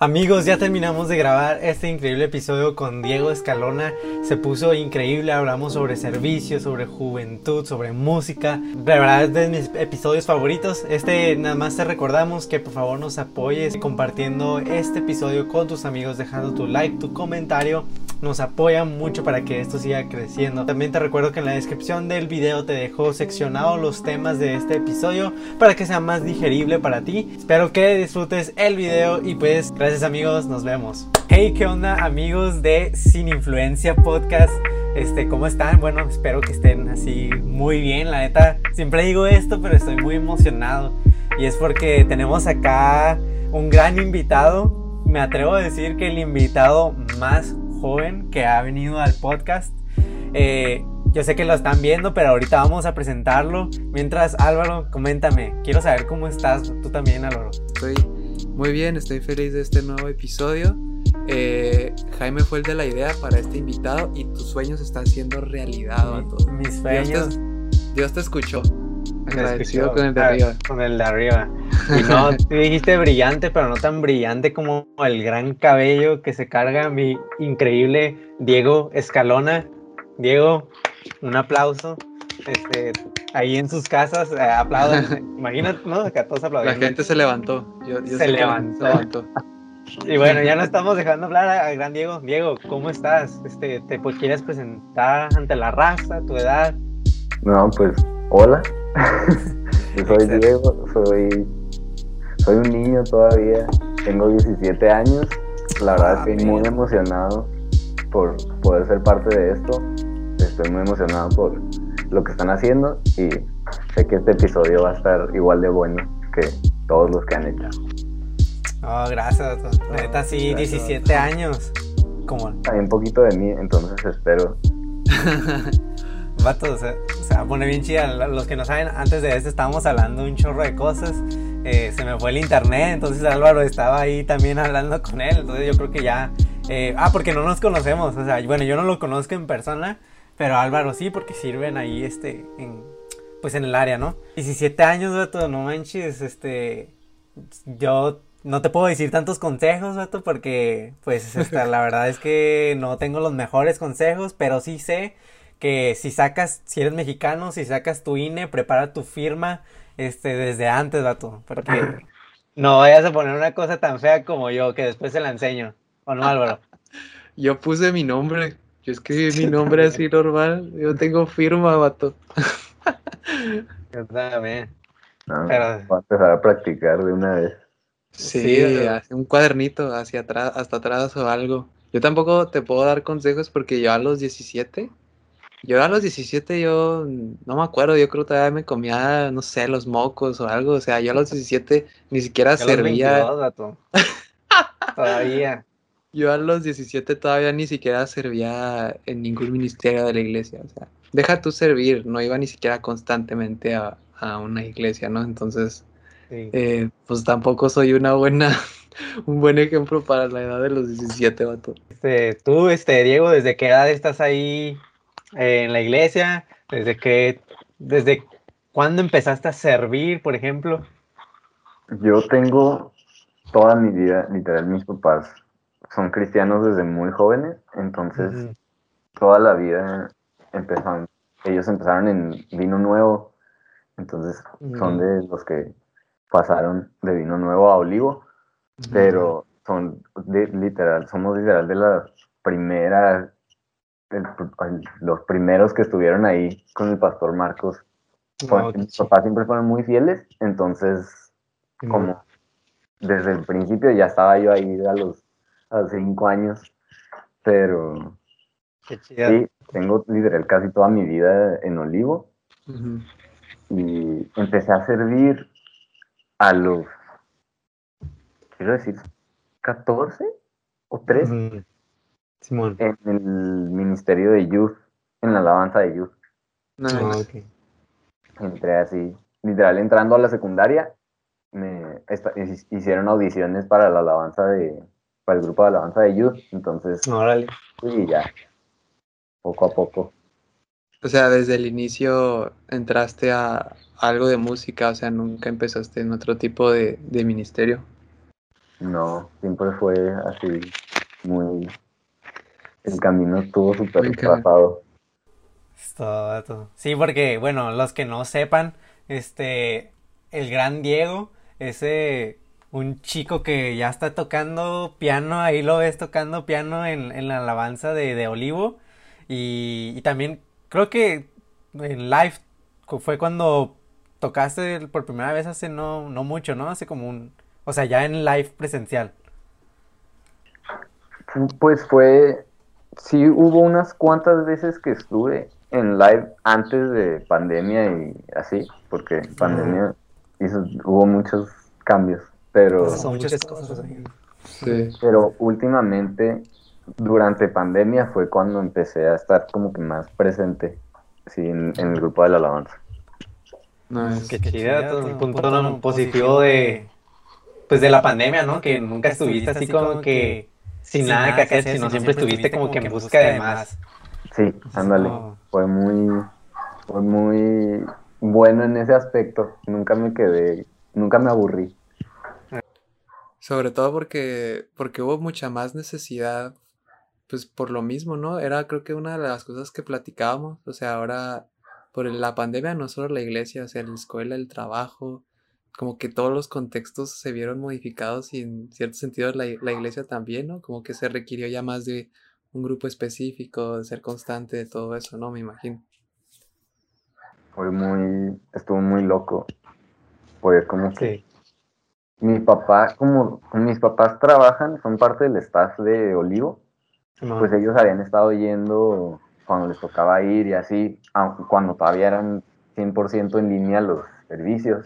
Amigos, ya terminamos de grabar este increíble episodio con Diego Escalona. Se puso increíble, hablamos sobre servicios, sobre juventud, sobre música. De verdad es de mis episodios favoritos. Este nada más te recordamos que por favor nos apoyes compartiendo este episodio con tus amigos, dejando tu like, tu comentario. Nos apoya mucho para que esto siga creciendo. También te recuerdo que en la descripción del video te dejo seccionado los temas de este episodio para que sea más digerible para ti. Espero que disfrutes el video y pues Gracias amigos, nos vemos. Hey, ¿qué onda amigos de Sin Influencia Podcast? Este, ¿cómo están? Bueno, espero que estén así muy bien, la neta. Siempre digo esto, pero estoy muy emocionado. Y es porque tenemos acá un gran invitado. Me atrevo a decir que el invitado más joven que ha venido al podcast. Eh, yo sé que lo están viendo, pero ahorita vamos a presentarlo. Mientras, Álvaro, coméntame. Quiero saber cómo estás. Tú también, Álvaro. Estoy muy bien, estoy feliz de este nuevo episodio. Eh, Jaime fue el de la idea para este invitado y tus sueños están siendo realidad, Mis sueños. Dios te, escuchó. Agradecido con el de arriba. Con el de arriba. Y no, tú dijiste brillante, pero no tan brillante como el gran cabello que se carga mi increíble Diego Escalona. Diego, un aplauso. Este, ahí en sus casas eh, aplauden. Imagínate, ¿no? Acá todos aplaudieron. La gente se levantó. se, levantó. Y bueno, ya no estamos dejando hablar al gran Diego. Diego, ¿cómo estás? Este, ¿Te pues, quieres presentar ante la raza, tu edad? No, pues, hola. Yo soy Diego, soy, soy un niño todavía, tengo 17 años. La verdad ah, estoy muy emocionado por poder ser parte de esto. Estoy muy emocionado por lo que están haciendo y sé que este episodio va a estar igual de bueno que todos los que han hecho. Oh, gracias, neta, sí, 17 años. Como... Hay un poquito de mí, entonces espero. Vato, o sea, se bien chida. Los que no saben, antes de esto estábamos hablando un chorro de cosas. Eh, se me fue el internet, entonces Álvaro estaba ahí también hablando con él. Entonces yo creo que ya. Eh, ah, porque no nos conocemos. O sea, bueno, yo no lo conozco en persona. Pero Álvaro sí, porque sirven ahí, este, en, pues en el área, ¿no? 17 años, vato, no manches, este, yo no te puedo decir tantos consejos, vato, porque, pues, la verdad es que no tengo los mejores consejos, pero sí sé que si sacas, si eres mexicano, si sacas tu INE, prepara tu firma, este, desde antes, vato, porque no vayas a poner una cosa tan fea como yo, que después se la enseño, ¿o no, Álvaro? Yo puse mi nombre yo escribí mi nombre así normal. Yo tengo firma, vato. Yo también. No, Pero... Voy a empezar a practicar de una vez. Sí, un cuadernito hacia atrás, hasta atrás o algo. Yo tampoco te puedo dar consejos porque yo a los 17, yo a los 17 yo no me acuerdo, yo creo que todavía me comía, no sé, los mocos o algo. O sea, yo a los 17 ni siquiera servía. todavía. Yo a los 17 todavía ni siquiera servía en ningún ministerio de la iglesia. O sea, deja tú servir, no iba ni siquiera constantemente a, una iglesia, ¿no? Entonces, eh, pues tampoco soy una buena, un buen ejemplo para la edad de los 17, vato. Este, tú, este, Diego, ¿desde qué edad estás ahí eh, en la iglesia? ¿Desde qué, desde cuándo empezaste a servir, por ejemplo? Yo tengo toda mi vida, literal, mis papás son cristianos desde muy jóvenes, entonces toda la vida empezaron, ellos empezaron en vino nuevo, entonces son de los que pasaron de vino nuevo a olivo, pero son de, literal, somos literal de la primera, los primeros que estuvieron ahí con el pastor Marcos. mis papás siempre fueron muy fieles, entonces como desde el principio ya estaba yo ahí a los a cinco años, pero sí, tengo literal casi toda mi vida en Olivo y empecé a servir a los, quiero decir, 14 o 13 Simón. en el ministerio de Youth, en la alabanza de Youth. Ah, Entré así, literal entrando a la secundaria, me hicieron audiciones para la alabanza de, para el grupo de alabanza de Youth. Entonces, Órale. y ya, poco a poco. O sea, desde el inicio entraste a algo de música, o sea, nunca empezaste en otro tipo de, ministerio. No, siempre fue así, muy... El camino estuvo súper trazado. Sí, porque, bueno, los que no sepan, este, el gran Diego, ese, un chico que ya está tocando piano, ahí lo ves tocando piano en, en la alabanza de, de Olivo, y, y, también creo que en live fue cuando tocaste por primera vez hace no, no mucho, ¿no? Hace como un, o sea, ya en live presencial. Pues fue, sí hubo unas cuantas veces que estuve en live antes de pandemia y así, porque pandemia hizo, hubo muchos cambios, pero... Son muchas cosas. Sí. Pero últimamente, durante pandemia fue cuando empecé a estar como que más presente, sí, en, el grupo de la alabanza. No, es que chido, un punto positivo de, pues de la pandemia, ¿no? Que nunca estuviste así como que sin nada que hacer, sino siempre estuviste como que en busca de más. Sí, ándale. Fue muy, fue muy bueno en ese aspecto. Nunca me quedé, nunca me aburrí. Sobre todo porque, porque hubo mucha más necesidad, pues por lo mismo, ¿no? Era creo que una de las cosas que platicábamos. O sea, ahora por la pandemia no solo la iglesia, o sea, la escuela, el trabajo, como que todos los contextos se vieron modificados y en cierto sentido la, la iglesia también, ¿no? Como que se requirió ya más de un grupo específico, de ser constante, de todo eso, ¿no? Me imagino. Fue muy, estuvo muy loco. Pues como que mi papá, como mis papás trabajan, son parte del staff de Olivo, pues ellos habían estado yendo cuando les tocaba ir y así, cuando todavía eran 100% en línea los servicios.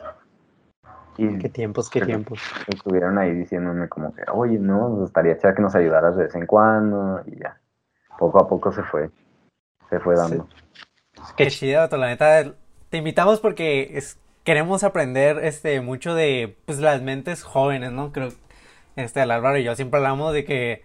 Y qué tiempos, qué tiempos. Estuvieron ahí diciéndome como que, oye, no, nos gustaría que nos ayudaras de vez en cuando y ya. Poco a poco se fue, se fue dando. Qué chido, la neta. Te invitamos porque es, queremos aprender este mucho de pues las mentes jóvenes, ¿no? Creo este Álvaro y yo siempre hablamos de que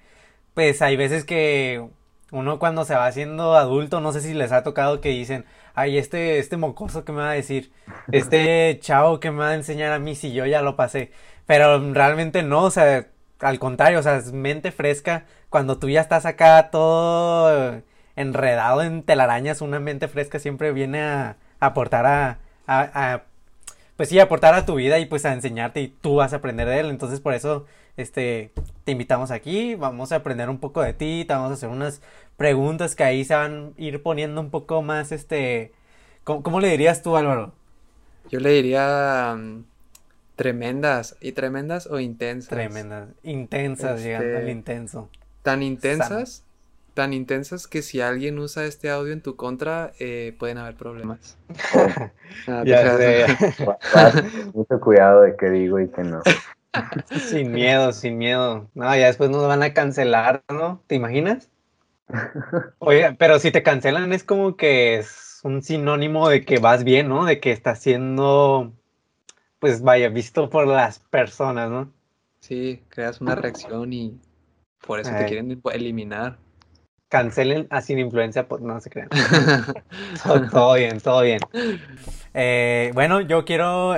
pues hay veces que uno cuando se va haciendo adulto, no sé si les ha tocado que dicen, ay, este, este mocoso que me va a decir, este chavo que me va a enseñar a mí si yo ya lo pasé. Pero realmente no, o sea, al contrario, o sea, es mente fresca. Cuando tú ya estás acá todo enredado en telarañas, una mente fresca siempre viene a, aportar a, a, pues sí, aportar a tu vida y pues a enseñarte y tú vas a aprender de él. Entonces por eso, este, te invitamos aquí, vamos a aprender un poco de ti, te vamos a hacer unas preguntas que ahí se van a ir poniendo un poco más, este, ¿cómo, le dirías tú, Álvaro? Yo le diría mm, tremendas, ¿y tremendas o intensas? Tremendas, intensas, llegando al este, intenso. Tan intensas, tan intensas que si alguien usa este audio en tu contra, eh, pueden haber problemas. Ah, Mucho cuidado de qué digo y qué no. sin miedo, sin miedo. No, ya después nos van a cancelar, ¿no? ¿Te imaginas? Oye, pero si te cancelan es como que es un sinónimo de que vas bien, ¿no? De que estás siendo, pues vaya, visto por las personas, ¿no? Sí, creas una reacción y por eso te quieren eliminar. Cancelen a sin influencia, pues no se crean. todo, bien, todo bien. Eh, bueno, yo quiero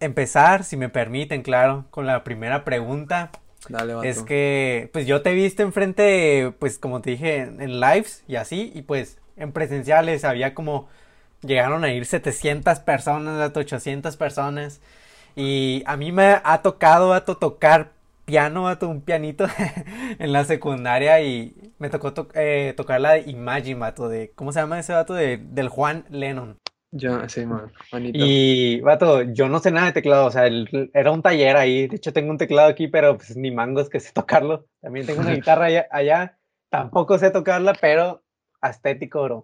empezar, si me permiten, claro, con la primera pregunta. Dale, Es que, pues yo te he visto enfrente, pues como te dije, en lives y así, y pues en presenciales había como, llegaron a ir 700 personas, hasta 800 personas, y a mí me ha tocado, a tocar piano, a un pianito en la secundaria y me tocó eh, tocar la de Imagine, vato, de, ¿cómo se llama ese vato? De, del Juan Lennon. Yo, sí, man, Y, vato, yo no sé nada de teclado, o sea, era un taller ahí, de hecho tengo un teclado aquí, pero pues ni mangos que sé tocarlo. También tengo una guitarra allá, tampoco sé tocarla, pero estético, bro.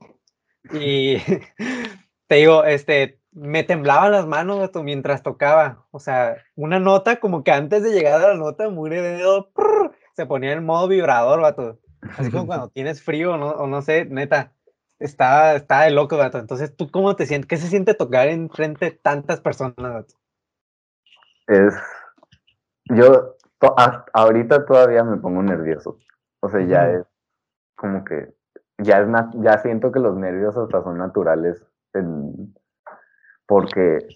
Y te digo, este, me temblaban las manos, vato, mientras tocaba, o sea, una nota como que antes de llegar a la nota, mure de dedo, se ponía en modo vibrador, vato. Así como cuando tienes frío, ¿no? o no sé, neta está, está de loco, gato. Entonces, ¿tú cómo te sientes? ¿Qué se siente tocar en frente de tantas personas, gato? Es. Yo ahorita todavía me pongo nervioso. O sea, ya es como que. Ya, es ya siento que los nervios hasta son naturales. Porque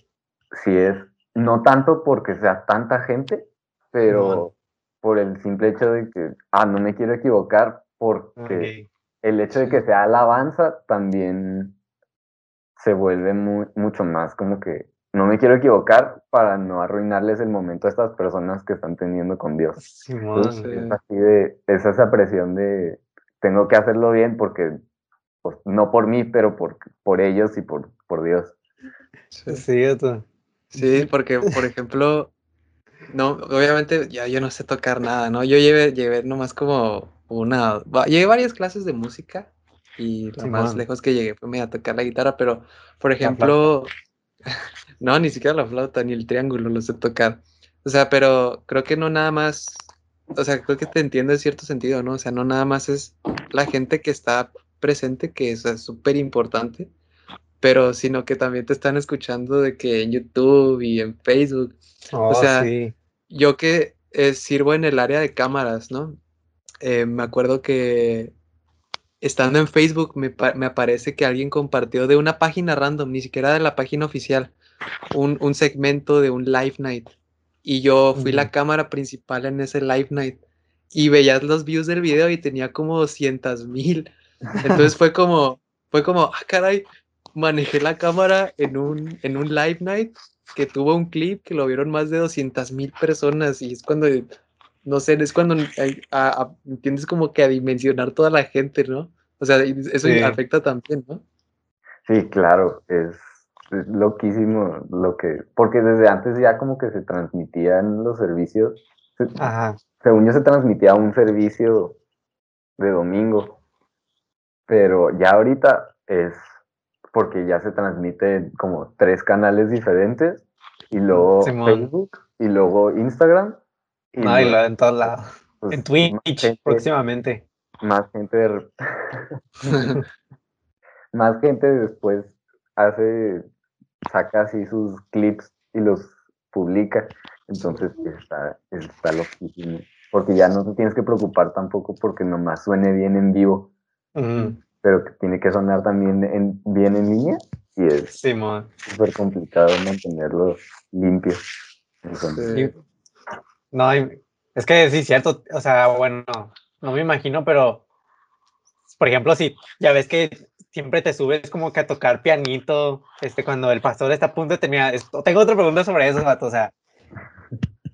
si es. No tanto porque sea tanta gente, pero por el simple hecho de que, ah, no me quiero equivocar, porque el hecho de que sea alabanza también se vuelve mucho más como que no me quiero equivocar para no arruinarles el momento a estas personas que están teniendo con Dios. es así de, es esa presión de tengo que hacerlo bien porque, pues, no por mí, pero por, por ellos y por, por Dios. Sí, sí, porque, por ejemplo, no, obviamente ya yo no sé tocar nada, ¿no? Yo llevé, llevé nomás como una, llevé varias clases de música y lo más lejos que llegué fue a tocar la guitarra, pero, por ejemplo, no, ni siquiera la flauta ni el triángulo lo sé tocar. O sea, pero creo que no nada más, o sea, creo que te entiendo en cierto sentido, ¿no? O sea, no nada más es la gente que está presente, que es súper importante, pero sino que también te están escuchando de que en YouTube y en Facebook. o oh, sea, yo que eh, sirvo en el área de cámaras, ¿no? Eh, me acuerdo que estando en Facebook me, aparece que alguien compartió de una página random, ni siquiera de la página oficial, un, segmento de un live night. Y yo fui la cámara principal en ese live night. Y veías los views del video y tenía como 200 mil. Entonces fue como, fue como, ah, caray, manejé la cámara en un, en un live night que tuvo un clip que lo vieron más de 200 mil personas y es cuando, no sé, es cuando entiendes como que a dimensionar toda la gente, ¿no? O sea, eso afecta también, ¿no? Sí, claro, es, loquísimo lo que, porque desde antes ya como que se transmitían los servicios, Ajá. según yo se transmitía un servicio de domingo, pero ya ahorita es porque ya se transmite como tres canales diferentes y luego Facebook y luego Instagram. Y, no, y en todos lados. Pues, en Twitch próximamente. Más gente más gente después hace saca así sus clips y los publica. Entonces está, está loquísimo. Porque ya no te tienes que preocupar tampoco porque nomás suene bien en vivo pero que tiene que sonar también en, bien en línea y es súper complicado mantenerlo limpio. No, es que sí, cierto, o sea, bueno, no me imagino, pero por ejemplo, si ya ves que siempre te subes como que a tocar pianito, este, cuando el pastor está a punto de terminar. Tengo otra pregunta sobre eso, o sea,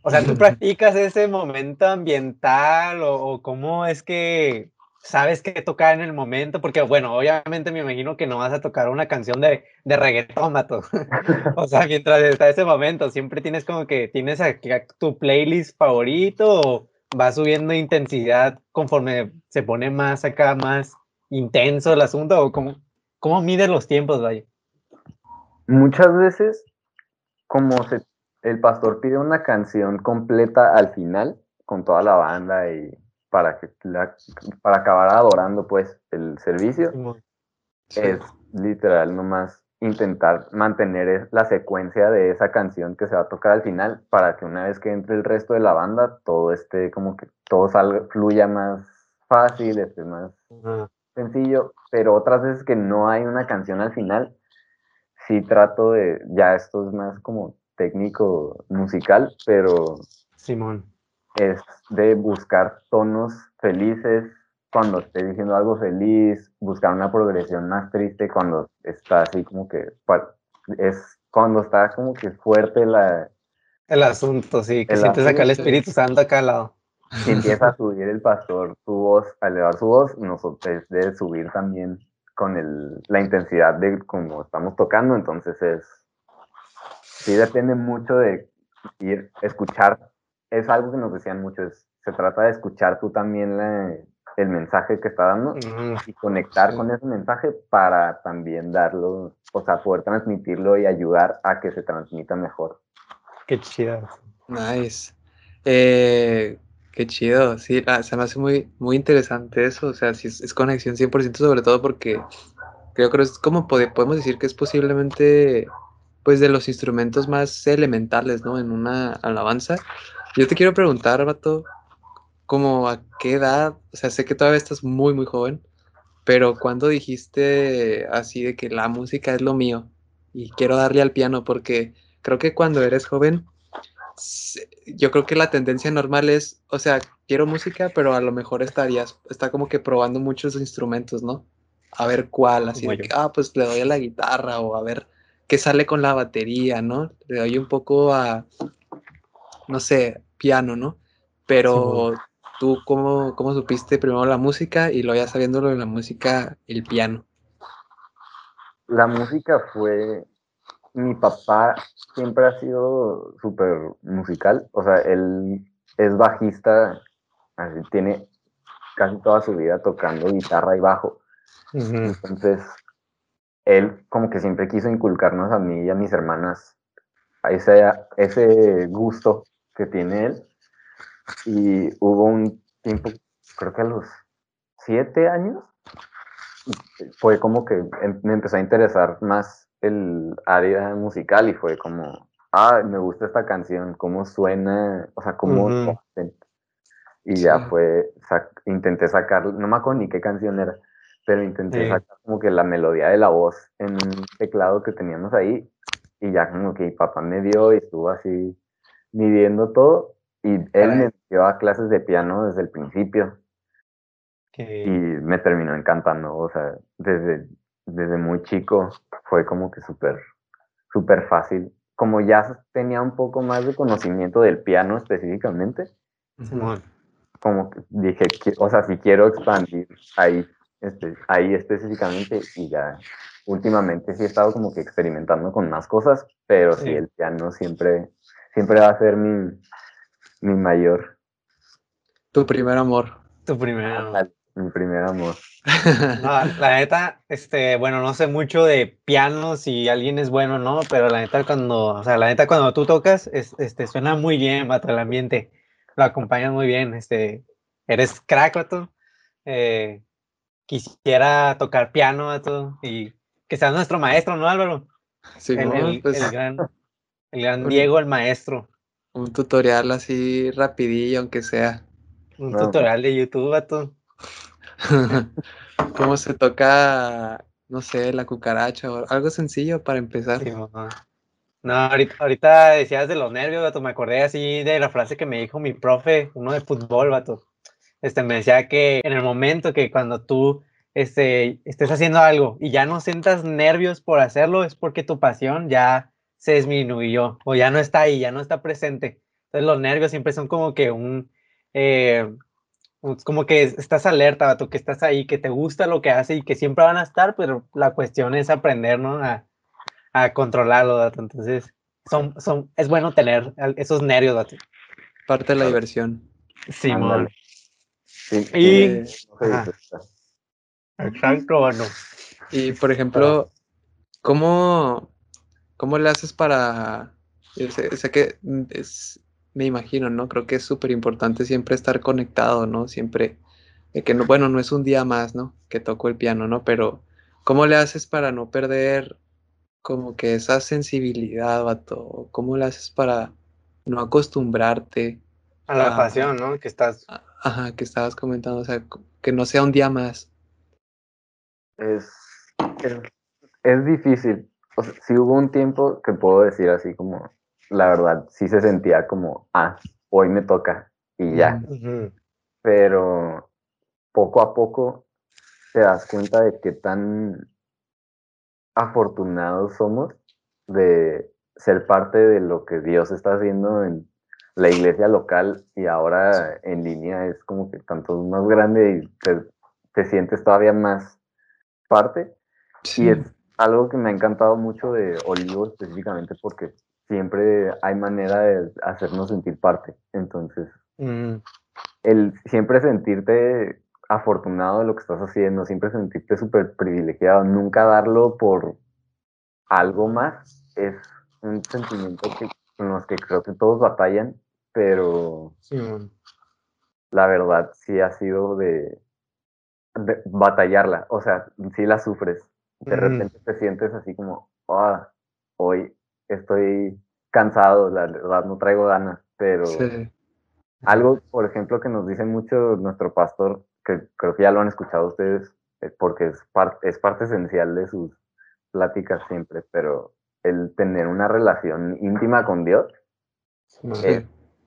o sea, ¿tú practicas ese momento ambiental o, o cómo es que sabes qué tocar en el momento, porque bueno, obviamente me imagino que no vas a tocar una canción de, de reggaetón, mato. o sea, mientras está ese momento, siempre tienes como que tienes aquí tu playlist favorito o va subiendo intensidad conforme se pone más acá, más intenso el asunto, o cómo, cómo mides los tiempos, vaya. Muchas veces, como se, el pastor pide una canción completa al final, con toda la banda y para, que para acabar adorando pues el servicio, es literal nomás intentar mantener la secuencia de esa canción que se va a tocar al final para que una vez que entre el resto de la banda todo esté como que todo salga, fluya más fácil, esté más sencillo, pero otras veces que no hay una canción al final, sí trato de, ya esto es más como técnico musical, pero Simón es de buscar tonos felices cuando esté diciendo algo feliz, buscar una progresión más triste cuando está así como que es cuando está como que fuerte la el asunto, sí, que sientes acá el Espíritu Santo acá al lado. Si empieza a subir el pastor su voz, a elevar su voz, nosotros debe subir también con el, la intensidad de como estamos tocando, entonces es sí depende mucho de ir escuchar es algo que nos decían mucho, se trata de escuchar tú también el mensaje que está dando y conectar con ese mensaje para también darlo, o sea, poder transmitirlo y ayudar a que se transmita mejor. Qué chido. Nice. Eh, qué chido, sí, ah, se me hace muy, muy interesante eso, o sea, si es, conexión 100% sobre todo porque creo que es como podemos decir que es posiblemente pues de los instrumentos más elementales, ¿no? En una alabanza yo te quiero preguntar, Vato, como a qué edad, o sea, sé que todavía estás muy, muy joven, pero ¿cuándo dijiste así de que la música es lo mío y quiero darle al piano? Porque creo que cuando eres joven yo creo que la tendencia normal es, o sea, quiero música, pero a lo mejor estarías, está como que probando muchos instrumentos, ¿no? A ver cuál, así de que, ah, pues le doy a la guitarra o a ver qué sale con la batería, ¿no? Le doy un poco a, no sé, piano, ¿no? Pero tú, ¿cómo, ¿cómo supiste primero la música y luego ya sabiendo lo de la música, el piano? La música fue mi papá siempre ha sido súper musical, o sea, él es bajista, así tiene casi toda su vida tocando guitarra y bajo. Entonces, él como que siempre quiso inculcarnos a mí y a mis hermanas ese, ese gusto que tiene él. Y hubo un tiempo, creo que a los siete años, fue como que em, me empezó a interesar más el área musical y fue como, ah, me gusta esta canción, cómo suena, o sea, cómo... Y ya fue, intenté sacar, no me acuerdo ni qué canción era, pero intenté sacar como que la melodía de la voz en un teclado que teníamos ahí y ya como que papá me vio y estuvo así midiendo todo y él me dio a clases de piano desde el principio. Y me terminó encantando, o sea, desde, desde muy chico fue como que súper, súper fácil. Como ya tenía un poco más de conocimiento del piano específicamente, como que dije, o sea, si quiero expandir ahí, este, ahí específicamente y ya últimamente sí he estado como que experimentando con más cosas, pero sí, el piano siempre, siempre va a ser mi, mi mayor. Tu primer amor. Tu primer amor mi primer amor. la neta, este, bueno, no sé mucho de piano si alguien es bueno no, pero la neta cuando, o sea, la neta cuando tú tocas, este, suena muy bien, bato el ambiente, lo acompañas muy bien, este, eres crack, vato. Eh, quisiera tocar piano, vato, y que seas nuestro maestro, ¿no, Álvaro? Sí, el, pues, el, gran, el gran Diego, el maestro. Un tutorial así rapidillo, aunque sea. Un tutorial de YouTube, vato. ¿Cómo se toca, no sé, la cucaracha o algo sencillo para empezar? no, ahorita, decías de los nervios, vato. Me acordé así de la frase que me dijo mi profe, uno de fútbol, vato. Este, me decía que en el momento que cuando tú este, estés haciendo algo y ya no sientas nervios por hacerlo, es porque tu pasión ya se disminuyó o ya no está ahí, ya no está presente. Entonces los nervios siempre son como que un, eh, pues, como que estás alerta, tú que estás ahí, que te gusta lo que hace y que siempre van a estar, pero la cuestión es aprender, ¿no? A, a controlarlo, Entonces, son, son, es bueno tener esos nervios, dato. Parte de la diversión. Sí, Sí, y... Eh, Exacto, bueno. Y, por ejemplo, ¿cómo, cómo le haces para... sé que es, me imagino, ¿no? Creo que es súper importante siempre estar conectado, ¿no? Siempre, de que, no, bueno, no es un día más, ¿no? Que toco el piano, ¿no? Pero, ¿cómo le haces para no perder como que esa sensibilidad, vato? ¿Cómo le haces para no acostumbrarte? A la pasión, ¿no? Que estás... Ajá, que estabas comentando, o sea, que no sea un día más. Es, es, es difícil. O sea, si hubo un tiempo que puedo decir así como la verdad, sí se sentía como, ah, hoy me toca y ya. Pero poco a poco te das cuenta de qué tan afortunados somos de ser parte de lo que Dios está haciendo en la iglesia local y ahora en línea es como que tanto más grande y te, sientes todavía más parte. Y es algo que me ha encantado mucho de Olivo específicamente porque siempre hay manera de hacernos sentir parte. Entonces, mm. el siempre sentirte afortunado de lo que estás haciendo, siempre sentirte súper privilegiado, nunca darlo por algo más, es un sentimiento que, con los que creo que todos batallan, pero la verdad sí ha sido de, batallarla, o sea, sí la sufres. De repente te sientes así como, ah, hoy estoy cansado, la verdad no traigo ganas, pero algo, por ejemplo, que nos dice mucho nuestro pastor, que creo que ya lo han escuchado ustedes, eh, porque es, es parte esencial de sus pláticas siempre, pero el tener una relación íntima con Dios es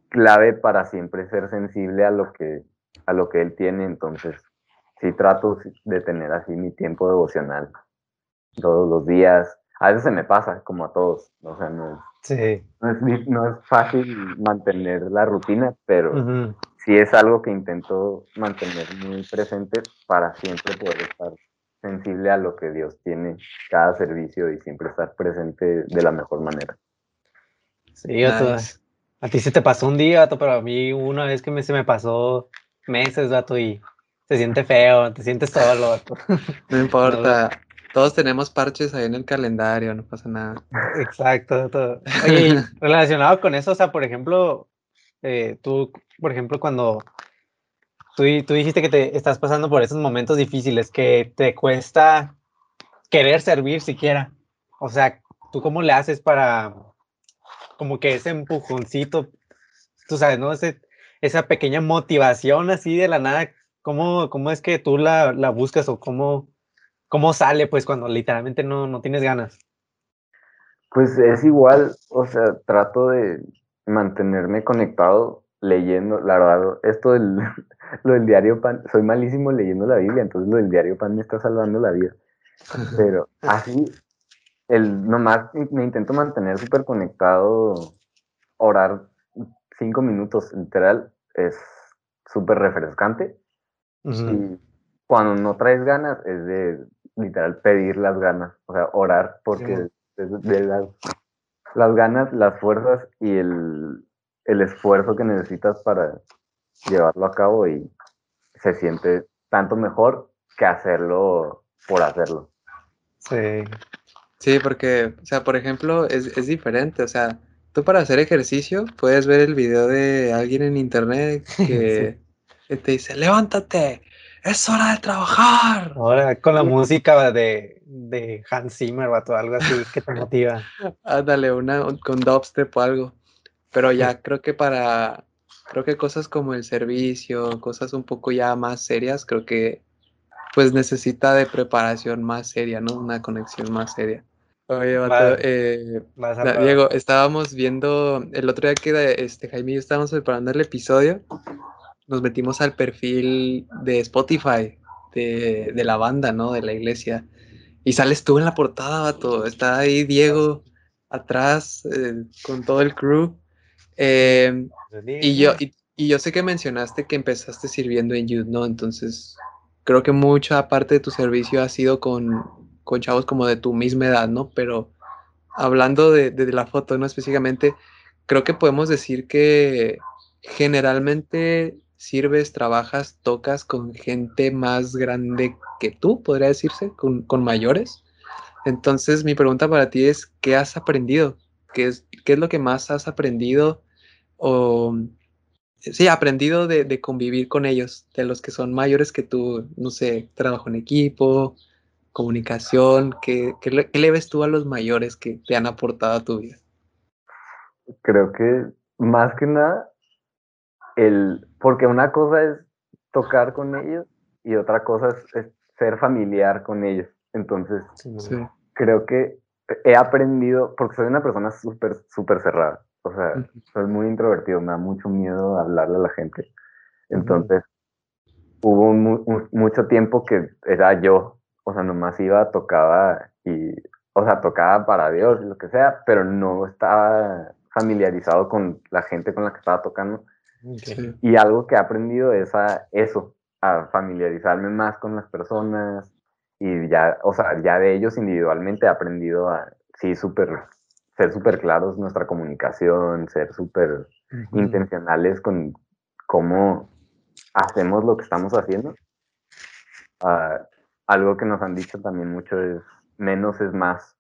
clave para siempre ser sensible a lo que, a lo que él tiene. Entonces, sí trato de tener así mi tiempo devocional todos los días. A veces se me pasa, como a todos. O sea, no, sí. no, es, fácil mantener la rutina, pero sí es algo que intento mantener muy presente para siempre poder estar sensible a lo que Dios tiene cada servicio y siempre estar presente de la mejor manera. Sí, a ti se te pasó un día, pero a mí una vez que me, se me pasó meses, dato, y se siente feo, te sientes solo. No importa, todos tenemos parches ahí en el calendario, no pasa nada. Exacto, todo. Oye, relacionado con eso, o sea, por ejemplo, eh, tú, por ejemplo, cuando tú, tú dijiste que te estás pasando por esos momentos difíciles, que te cuesta querer servir siquiera. O sea, ¿tú cómo le haces para, como que ese empujoncito, tú sabes, ¿no? Ese, esa pequeña motivación así de la nada, ¿cómo, cómo es que tú la, la buscas o cómo, cómo sale pues cuando literalmente no, no tienes ganas? Pues es igual, o sea, trato de mantenerme conectado leyendo, la verdad, esto del, lo del diario pan, soy malísimo leyendo la Biblia, entonces lo del diario pan me está salvando la vida. Pero así, el, nomás me intento mantener súper conectado, orar cinco minutos, literal, es súper refrescante. Y cuando no traes ganas, es de literal pedir las ganas, o sea, orar porque de las, las ganas, las fuerzas y el, el esfuerzo que necesitas para llevarlo a cabo y se siente tanto mejor que hacerlo por hacerlo. Sí. Sí, porque, o sea, por ejemplo, es, es diferente, o sea, tú para hacer ejercicio puedes ver el video de alguien en internet que, te dice, levántate, es hora de trabajar. Ahora con la música de, de Hans Zimmer o algo así que te motiva. Ándale, una con dubstep o algo. Pero ya creo que para, creo que cosas como el servicio, cosas un poco ya más serias, creo que pues necesita de preparación más seria, ¿no? Una conexión más seria. Oye, eh, Diego, estábamos viendo el otro día que este, Jaime y yo estábamos preparando el episodio, nos metimos al perfil de Spotify de, de la banda, ¿no? De la iglesia. Y sales tú en la portada, vato. Está ahí Diego atrás eh, con todo el crew. Em, y, yo, y, yo sé que mencionaste que empezaste sirviendo en Youth, ¿no? Entonces, creo que mucha parte de tu servicio ha sido con, con chavos como de tu misma edad, ¿no? Pero hablando de, de, la foto, ¿no? Específicamente, creo que podemos decir que generalmente sirves, trabajas, tocas con gente más grande que tú, podría decirse, con, mayores. Entonces, mi pregunta para ti es, ¿qué has aprendido? ¿Qué es, qué lo que más has aprendido o, sí, aprendido de, convivir con ellos, de los que son mayores que tú, no sé, trabajo en equipo, comunicación, ¿qué, le, ves tú a los mayores que te han aportado a tu vida? Creo que más que nada, el, porque una cosa es tocar con ellos y otra cosa es, ser familiar con ellos. Entonces, creo que he aprendido, porque soy una persona súper, súper cerrada, o sea, soy muy introvertido, me da mucho miedo hablarle a la gente. Entonces, hubo mucho tiempo que era yo, o sea, nomás iba, tocaba y, o sea, tocaba para Dios, lo que sea, pero no estaba familiarizado con la gente con la que estaba tocando. Y algo que he aprendido es a eso, a familiarizarme más con las personas, y ya, o sea, ya de ellos individualmente he aprendido a, sí, súper, ser súper claros nuestra comunicación, ser súper intencionales con cómo hacemos lo que estamos haciendo. Ah, algo que nos han dicho también mucho es menos es más.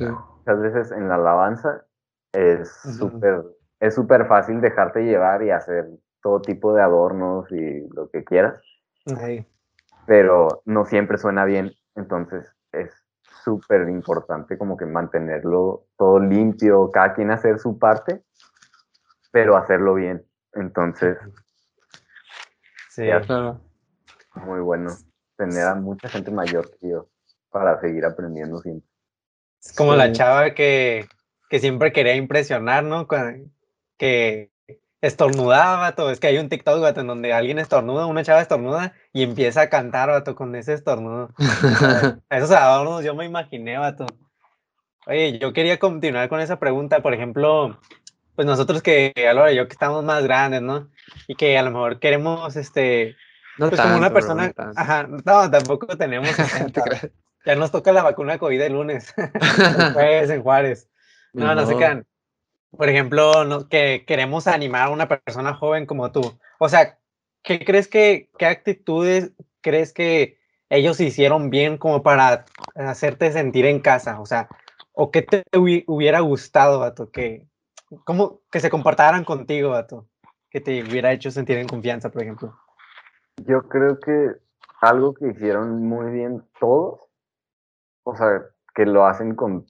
Muchas veces en la alabanza es súper es súper fácil dejarte llevar y hacer todo tipo de adornos y lo que quieras pero no siempre suena bien, entonces es súper importante como que mantenerlo todo limpio, cada quien hacer su parte, pero hacerlo bien. Entonces, sí, muy bueno tener a mucha gente mayor que yo para seguir aprendiendo siempre. Es como la chava que, que siempre quería impresionar, ¿no? Que estornudaba, vato. Es que hay un TikTok, vato, en donde alguien estornuda, una chava estornuda y empieza a cantar, vato, con ese estornudo. Esos adornos yo me imaginé, vato. Oye, yo quería continuar con esa pregunta, por ejemplo, pues nosotros que, Alora yo que estamos más grandes, ¿no? Y que a lo mejor queremos, este, no pues como una persona, ajá, no, tampoco tenemos, ya nos toca la vacuna COVID el lunes, pues en Juárez. No, no, se quedan por ejemplo, no, que queremos animar a una persona joven como tú. O sea, ¿qué crees que, qué actitudes crees que ellos hicieron bien como para hacerte sentir en casa? O sea, ¿o qué te hubiera gustado, Vato? Que, ¿cómo, que se comportaran contigo, Vato? Que te hubiera hecho sentir en confianza, por ejemplo. Yo creo que algo que hicieron muy bien todos, o sea, que lo hacen con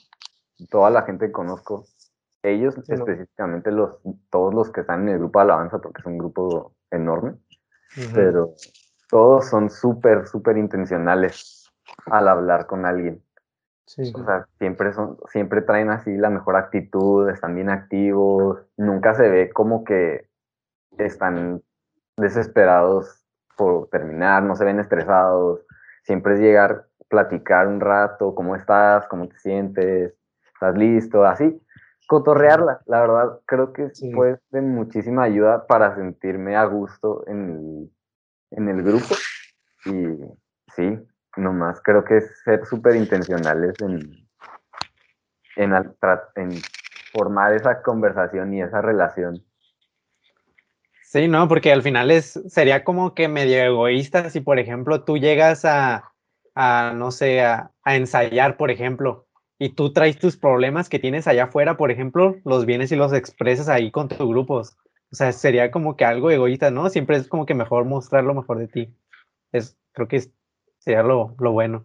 toda la gente que conozco, ellos específicamente los todos los que están en el grupo de alabanza porque es un grupo enorme pero todos son súper súper intencionales al hablar con alguien. O sea siempre son siempre traen así la mejor actitud están bien activos nunca se ve como que están desesperados por terminar no se ven estresados. Siempre es llegar platicar un rato cómo estás cómo te sientes estás listo así cotorrearla, la verdad, creo que fue de muchísima ayuda para sentirme a gusto en el, grupo. Y sí, nomás creo que es ser súper intencionales en, en, en formar esa conversación y esa relación. Sí, no, porque al final es, sería como que medio egoísta si, por ejemplo, tú llegas a, a no sé, a, a ensayar, por ejemplo, y tú traes tus problemas que tienes allá afuera, por ejemplo, los vienes y los expresas ahí con tus grupos. O sea, sería como que algo egoísta, ¿no? Siempre es como que mejor mostrar lo mejor de ti. Es, creo que sería lo, lo bueno.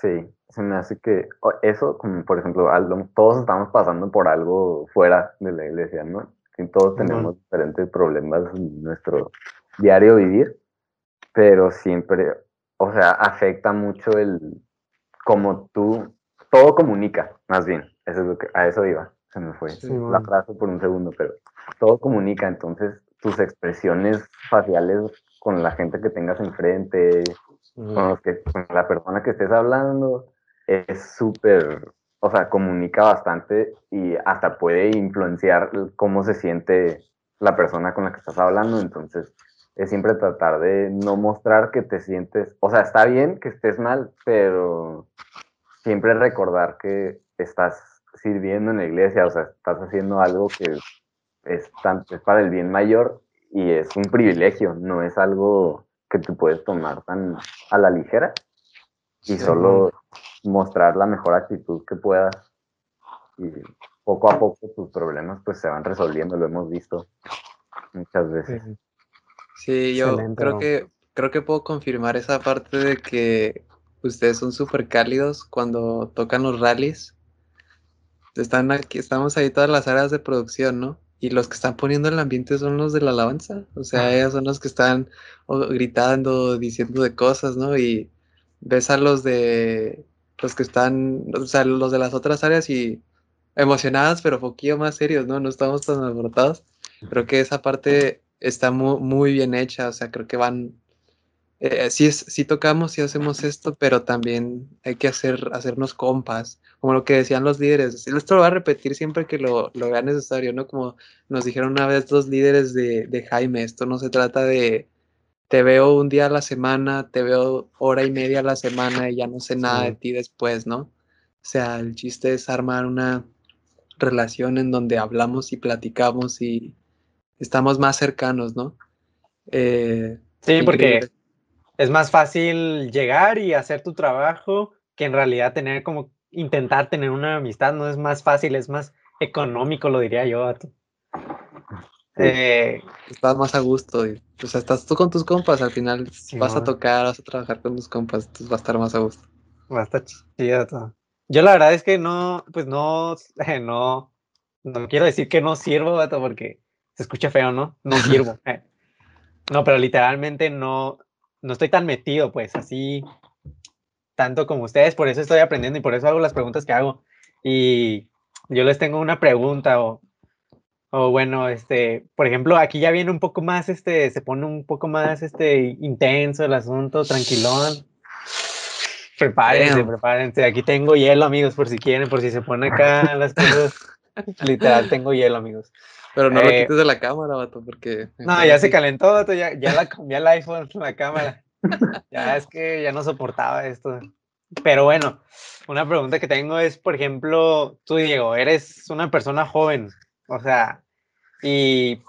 Sí, se me hace que eso, como por ejemplo, todos estamos pasando por algo fuera de la iglesia, ¿no? Y todos tenemos diferentes problemas en nuestro diario vivir, pero siempre, o sea, afecta mucho el cómo tú todo comunica, más bien. Eso es lo que, a eso iba. Se me fue la frase por un segundo, pero todo comunica. Entonces, tus expresiones faciales con la gente que tengas enfrente, con, los que, con la persona que estés hablando, es súper, o sea, comunica bastante y hasta puede influenciar cómo se siente la persona con la que estás hablando. Entonces, es siempre tratar de no mostrar que te sientes, o sea, está bien que estés mal, pero siempre recordar que estás sirviendo en la iglesia, o sea, estás haciendo algo que es, para el bien mayor y es un privilegio, no es algo que tú puedes tomar tan a la ligera y solo mostrar la mejor actitud que puedas y poco a poco tus problemas pues se van resolviendo, lo hemos visto muchas veces. Sí, yo creo que creo que puedo confirmar esa parte de que Ustedes son súper cálidos cuando tocan los rallies. Están aquí, estamos ahí todas las áreas de producción, ¿no? Y los que están poniendo el ambiente son los de la alabanza. O sea, ellos son los que están gritando, diciendo de cosas, ¿no? Y ves a los de los que están, o sea, los de las otras áreas y emocionadas, pero poquillo más serios, ¿no? No estamos tan alborotados. Creo que esa parte está muy, muy bien hecha, o sea, creo que van eh, sí, es, sí tocamos, sí hacemos esto, pero también hay que hacer, hacernos compas, como lo que decían los líderes. Esto lo voy a repetir siempre que lo, lo vea necesario, ¿no? Como nos dijeron una vez los líderes de, de Jaime, esto no se trata de te veo un día a la semana, te veo hora y media a la semana y ya no sé nada de ti después, ¿no? O sea, el chiste es armar una relación en donde hablamos y platicamos y estamos más cercanos, ¿no? Eh, sí, porque es más fácil llegar y hacer tu trabajo que en realidad tener como intentar tener una amistad no es más fácil, es más económico, lo diría yo. Eh, estás más a gusto, y, o sea, estás tú con tus compas, al final vas a tocar, vas a trabajar con tus compas, entonces va a estar más a gusto. Va a estar chido todo. Yo la verdad es que no, pues no, no, no quiero decir que no sirvo, vato, porque se escucha feo, ¿no? No sirvo. Eh. No, pero literalmente no, no estoy tan metido, pues, así, tanto como ustedes, por eso estoy aprendiendo y por eso hago las preguntas que hago. Y yo les tengo una pregunta, o O bueno, este, por ejemplo, aquí ya viene un poco más, este, se pone un poco más, este, intenso el asunto, tranquilón. Prepárense, prepárense. Aquí tengo hielo, amigos, por si quieren, por si se pone acá las cosas. Literal, tengo hielo, amigos. Pero no lo eh, quites de la cámara, vato, porque... No, ya se calentó, vato, ya, ya la cambié el iPhone, la cámara. Ya es que ya no soportaba esto. Pero bueno, una pregunta que tengo es, por ejemplo, tú, Diego, eres una persona joven, o sea, y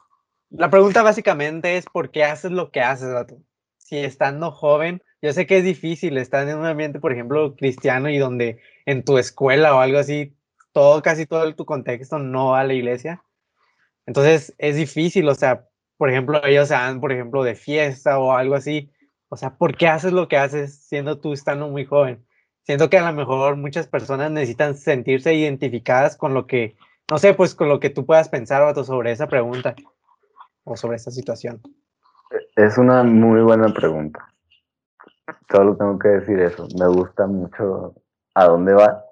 la pregunta básicamente es, ¿por qué haces lo que haces, vato? Si estando joven, yo sé que es difícil estar en un ambiente, por ejemplo, cristiano y donde en tu escuela o algo así, todo, casi todo tu contexto no va a la iglesia. Entonces es difícil, o sea, por ejemplo, ellos se van, por ejemplo, de fiesta o algo así. O sea, ¿por qué haces lo que haces siendo tú estando muy joven? Siento que a lo mejor muchas personas necesitan sentirse identificadas con lo que, no sé, pues con lo que tú puedas pensar, Vato, sobre esa pregunta o sobre esa situación. Es una muy buena pregunta. Solo tengo que decir eso. Me gusta mucho a dónde va.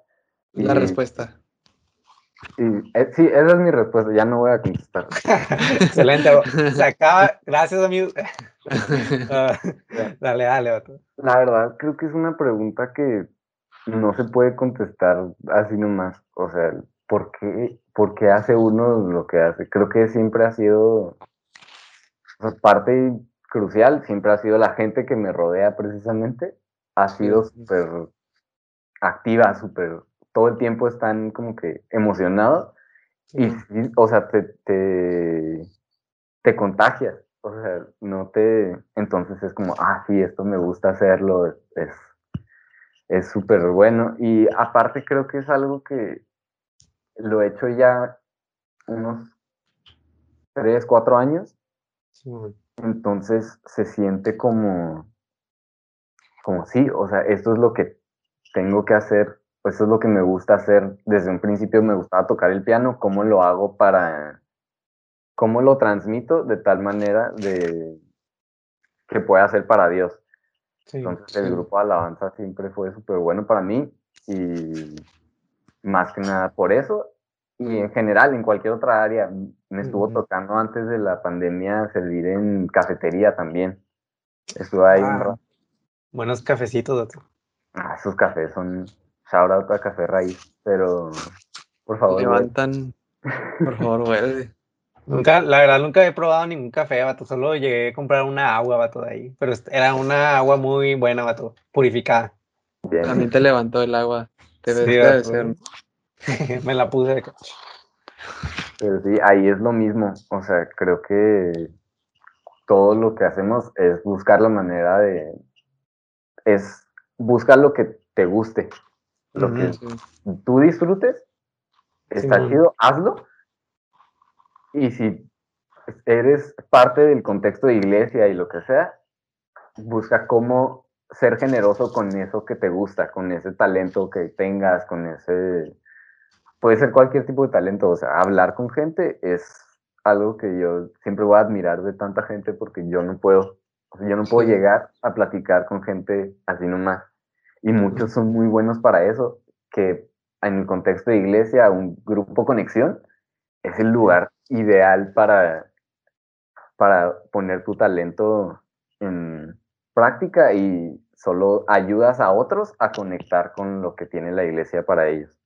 La respuesta. Eh, sí, esa es mi respuesta. Ya no voy a contestar. Excelente. Se acaba. Gracias, amigos. Ah, dale, dale. Otro. La verdad, creo que es una pregunta que no se puede contestar así nomás. O sea, ¿por qué, por qué hace uno lo que hace? Creo que siempre ha sido parte crucial, siempre ha sido la gente que me rodea precisamente. Ha sido súper activa, súper todo el tiempo están como que emocionados y, o sea, te, te, te, contagias, o sea, no te, entonces es como, ah, sí, esto me gusta hacerlo, es es súper bueno y aparte creo que es algo que lo he hecho ya unos tres, cuatro años, entonces se siente como, como sí, o sea, esto es lo que tengo que hacer pues eso es lo que me gusta hacer. Desde un principio me gustaba tocar el piano, cómo lo hago para, cómo lo transmito de tal manera de que pueda ser para Dios. Entonces el grupo de alabanza siempre fue súper bueno para mí y más que nada por eso. Y en general, en cualquier otra área, me estuvo tocando antes de la pandemia servir en cafetería también. Estuve ahí un rato. Buenos cafecitos, doctor. Ah, esos cafés son shout out a Café Raíz, pero por favor. Levantan, por favor, güey. Nunca, la verdad, nunca he probado ningún café, vato. Solo llegué a comprar una agua, vato, de ahí. Pero era una agua muy buena, vato, purificada. También te levantó el agua. Te debe ser. Me la puse de Pero sí, ahí es lo mismo. O sea, creo que todo lo que hacemos es buscar la manera de. Es buscar lo que te guste lo que tú disfrutes, está chido, hazlo. Y si eres parte del contexto de iglesia y lo que sea, busca cómo ser generoso con eso que te gusta, con ese talento que tengas, con ese... Puede ser cualquier tipo de talento, o sea, hablar con gente es algo que yo siempre voy a admirar de tanta gente porque yo no puedo, yo no puedo llegar a platicar con gente así nomás y muchos son muy buenos para eso, que en el contexto de iglesia, un grupo conexión es el lugar ideal para, para poner tu talento en práctica y solo ayudas a otros a conectar con lo que tiene la iglesia para ellos.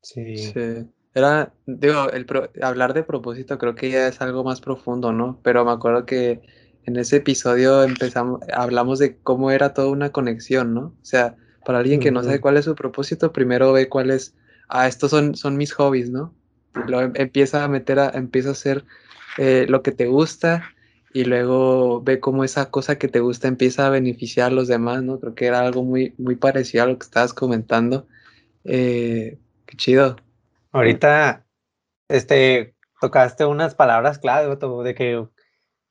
Sí. sí. Era, digo, el hablar de propósito creo que ya es algo más profundo, ¿no? Pero me acuerdo que en ese episodio empezamos, hablamos de cómo era toda una conexión, ¿no? O sea, para alguien que no sabe cuál es su propósito, primero ve cuál es, ah, estos son, son mis hobbies, ¿no? lo em, empieza a meter, a, empieza a hacer eh, lo que te gusta y luego ve cómo esa cosa que te gusta empieza a beneficiar a los demás, ¿no? Creo que era algo muy, muy parecido a lo que estabas comentando. Eh, qué chido. Ahorita, este, tocaste unas palabras clave, de que